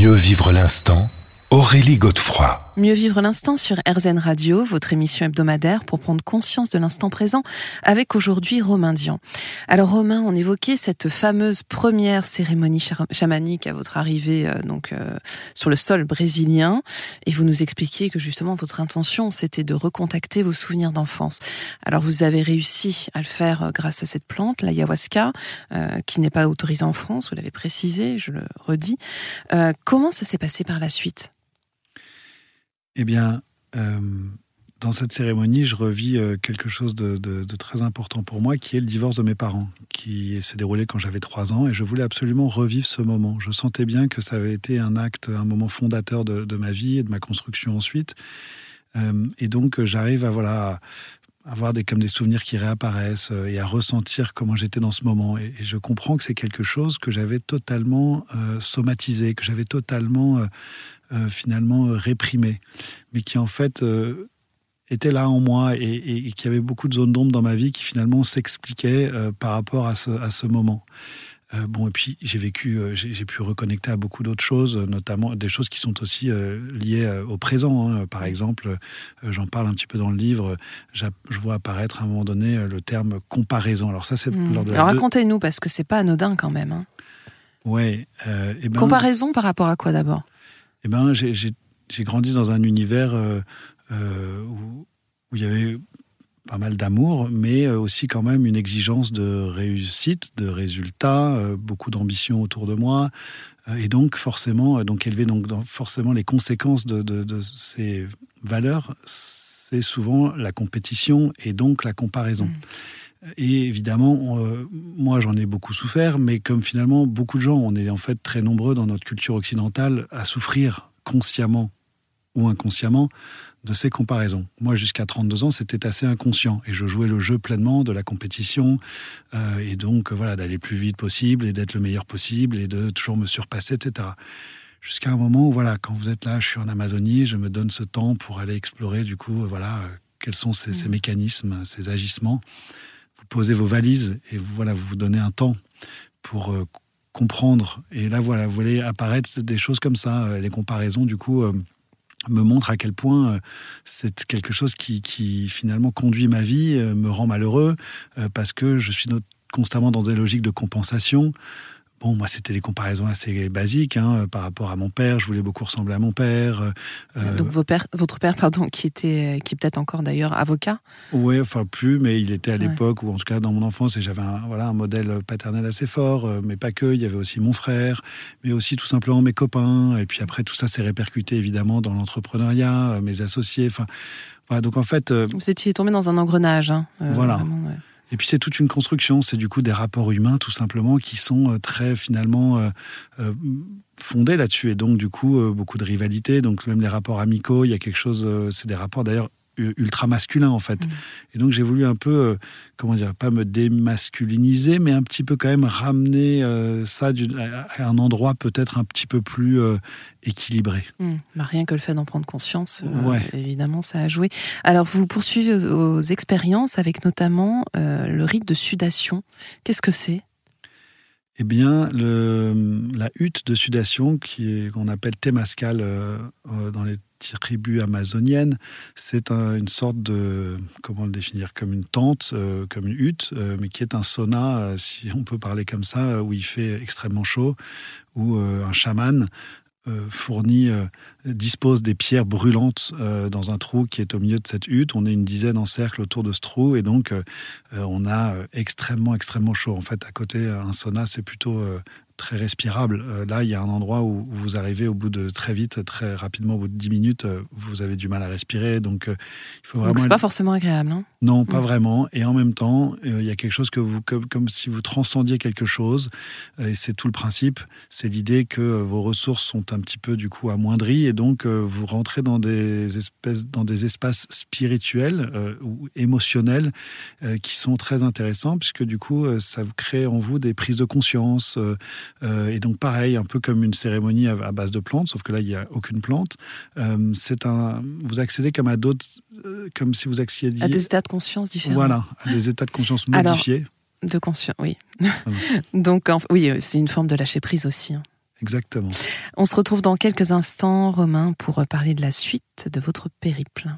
Mieux vivre l'instant Aurélie Godefroy. Mieux vivre l'instant sur RZN Radio, votre émission hebdomadaire pour prendre conscience de l'instant présent avec aujourd'hui Romain Dian. Alors Romain, on évoquait cette fameuse première cérémonie chamanique à votre arrivée euh, donc euh, sur le sol brésilien et vous nous expliquiez que justement votre intention c'était de recontacter vos souvenirs d'enfance. Alors vous avez réussi à le faire euh, grâce à cette plante, l'ayahuasca, qui n'est pas autorisée en France, vous l'avez précisé, je le redis. comment ça s'est passé par la suite? Eh bien, euh, dans cette cérémonie, je revis euh, quelque chose de, très important pour moi, qui est le divorce de mes parents, qui s'est déroulé quand j'avais trois ans, et je voulais absolument revivre ce moment. Je sentais bien que ça avait été un acte, un moment fondateur de, ma vie et de ma construction ensuite. Euh, et donc, j'arrive à voilà avoir des, comme des souvenirs qui réapparaissent et à ressentir comment j'étais dans ce moment. Et, je comprends que c'est quelque chose que j'avais totalement somatisé, que j'avais totalement euh, finalement euh, réprimé, mais qui en fait euh, était là en moi et, qui avait beaucoup de zones d'ombre dans ma vie qui finalement s'expliquaient par rapport à ce, à ce moment. Bon, et puis j'ai vécu, j'ai pu reconnecter à beaucoup d'autres choses, notamment des choses qui sont aussi liées au présent. Hein. Par exemple, j'en parle un petit peu dans le livre, je vois apparaître à un moment donné le terme comparaison. Alors ça, c'est mmh. Alors racontez-nous, parce que c'est pas anodin quand même. Hein. Ouais. Ben, comparaison par rapport à quoi d'abord? Eh ben, j'ai grandi dans un univers euh, euh, où, il y avait pas mal d'amour, mais euh, aussi quand même une exigence de réussite, de résultats, beaucoup d'ambition autour de moi, et donc forcément, donc élever donc forcément les conséquences de, ces valeurs, c'est souvent la compétition et donc la comparaison. Mmh. Et évidemment, moi j'en ai beaucoup souffert, mais comme finalement beaucoup de gens, on est en fait très nombreux dans notre culture occidentale à souffrir consciemment ou inconsciemment de ces comparaisons. Moi, jusqu'à 32 ans, c'était assez inconscient et je jouais le jeu pleinement de la compétition euh, et donc voilà d'aller plus vite possible et d'être le meilleur possible et de toujours me surpasser, etc. Jusqu'à un moment où voilà, quand vous êtes là, je suis en Amazonie, je me donne ce temps pour aller explorer du coup voilà euh, quels sont ces, ces, mmh. mécanismes, ces agissements. Vous posez vos valises et vous, voilà vous vous donnez un temps pour euh, comprendre. Et là, voilà, vous voyez apparaître des choses comme ça. Euh, les comparaisons, du coup, euh, me montrent à quel point euh, c'est quelque chose qui, qui, finalement conduit ma vie, me rend malheureux, parce que je suis constamment dans des logiques de compensation. Bon, moi, c'était des comparaisons assez basiques hein, par rapport à mon père. Je voulais beaucoup ressembler à mon père. Euh, euh, Donc, vos votre père, pardon, qui était, qui est peut-être encore d'ailleurs avocat? Oui, enfin plus, mais il était à l'époque ou en tout cas dans mon enfance, et j'avais un, voilà un modèle paternel assez fort, euh, mais pas que. Il y avait aussi mon frère, mais aussi tout simplement mes copains. Et puis après, tout ça s'est répercuté évidemment dans l'entrepreneuriat, mes associés. Enfin, voilà. Donc en fait, vous étiez tombé dans un engrenage. Hein, voilà. Et puis c'est toute une construction, c'est du coup des rapports humains tout simplement qui sont euh, très finalement euh, euh, fondés là-dessus. Et donc du coup beaucoup de rivalité, donc même les rapports amicaux, il y a quelque chose, c'est des rapports d'ailleurs ultra masculin en fait. Mm. Et donc j'ai voulu un peu, euh, comment dire, pas me démasculiniser, mais un petit peu quand même ramener euh, ça à un endroit peut-être un petit peu plus euh, équilibré. Mm. Bah, rien que le fait d'en prendre conscience, évidemment, ça a joué. Alors vous poursuivez vos expériences avec notamment le rite de sudation. Qu'est-ce que c'est? Eh bien, la hutte de sudation, qu'on appelle Temascal dans les tribu amazonienne. C'est une sorte de, comment le définir, comme une tente, euh, comme une hutte, euh, mais qui est un sauna, euh, si on peut parler comme ça, où il fait extrêmement chaud, où un chaman fournit, dispose des pierres brûlantes dans un trou qui est au milieu de cette hutte. On est une dizaine en cercle autour de ce trou et donc on a extrêmement, extrêmement chaud. En fait, à côté, un sauna, c'est plutôt très respirable. Euh, là, il y a un endroit où vous arrivez au bout de très vite, très rapidement, au bout de 10 minutes, euh, vous avez du mal à respirer. Donc, euh, il faut vraiment. c'est pas forcément agréable, hein? Non, pas mm. vraiment. Et en même temps, il y a quelque chose que vous, comme, comme si vous transcendiez quelque chose. et c'est tout le principe. C'est l'idée que vos ressources sont un petit peu du coup amoindries et donc vous rentrez dans des espèces, dans des espaces spirituels ou émotionnels qui sont très intéressants puisque du coup, ça crée en vous des prises de conscience. Euh, et donc pareil, un peu comme une cérémonie à, base de plantes, sauf que là il n'y a aucune plante. Euh, c'est un, vous accédez comme à d'autres, euh, comme si vous accédiez à des états de conscience différents. Voilà, à des états de conscience modifiés. de conscience, oui. donc oui, c'est une forme de lâcher prise aussi. Hein. exactement. On se retrouve dans quelques instants, Romain, pour parler de la suite de votre périple.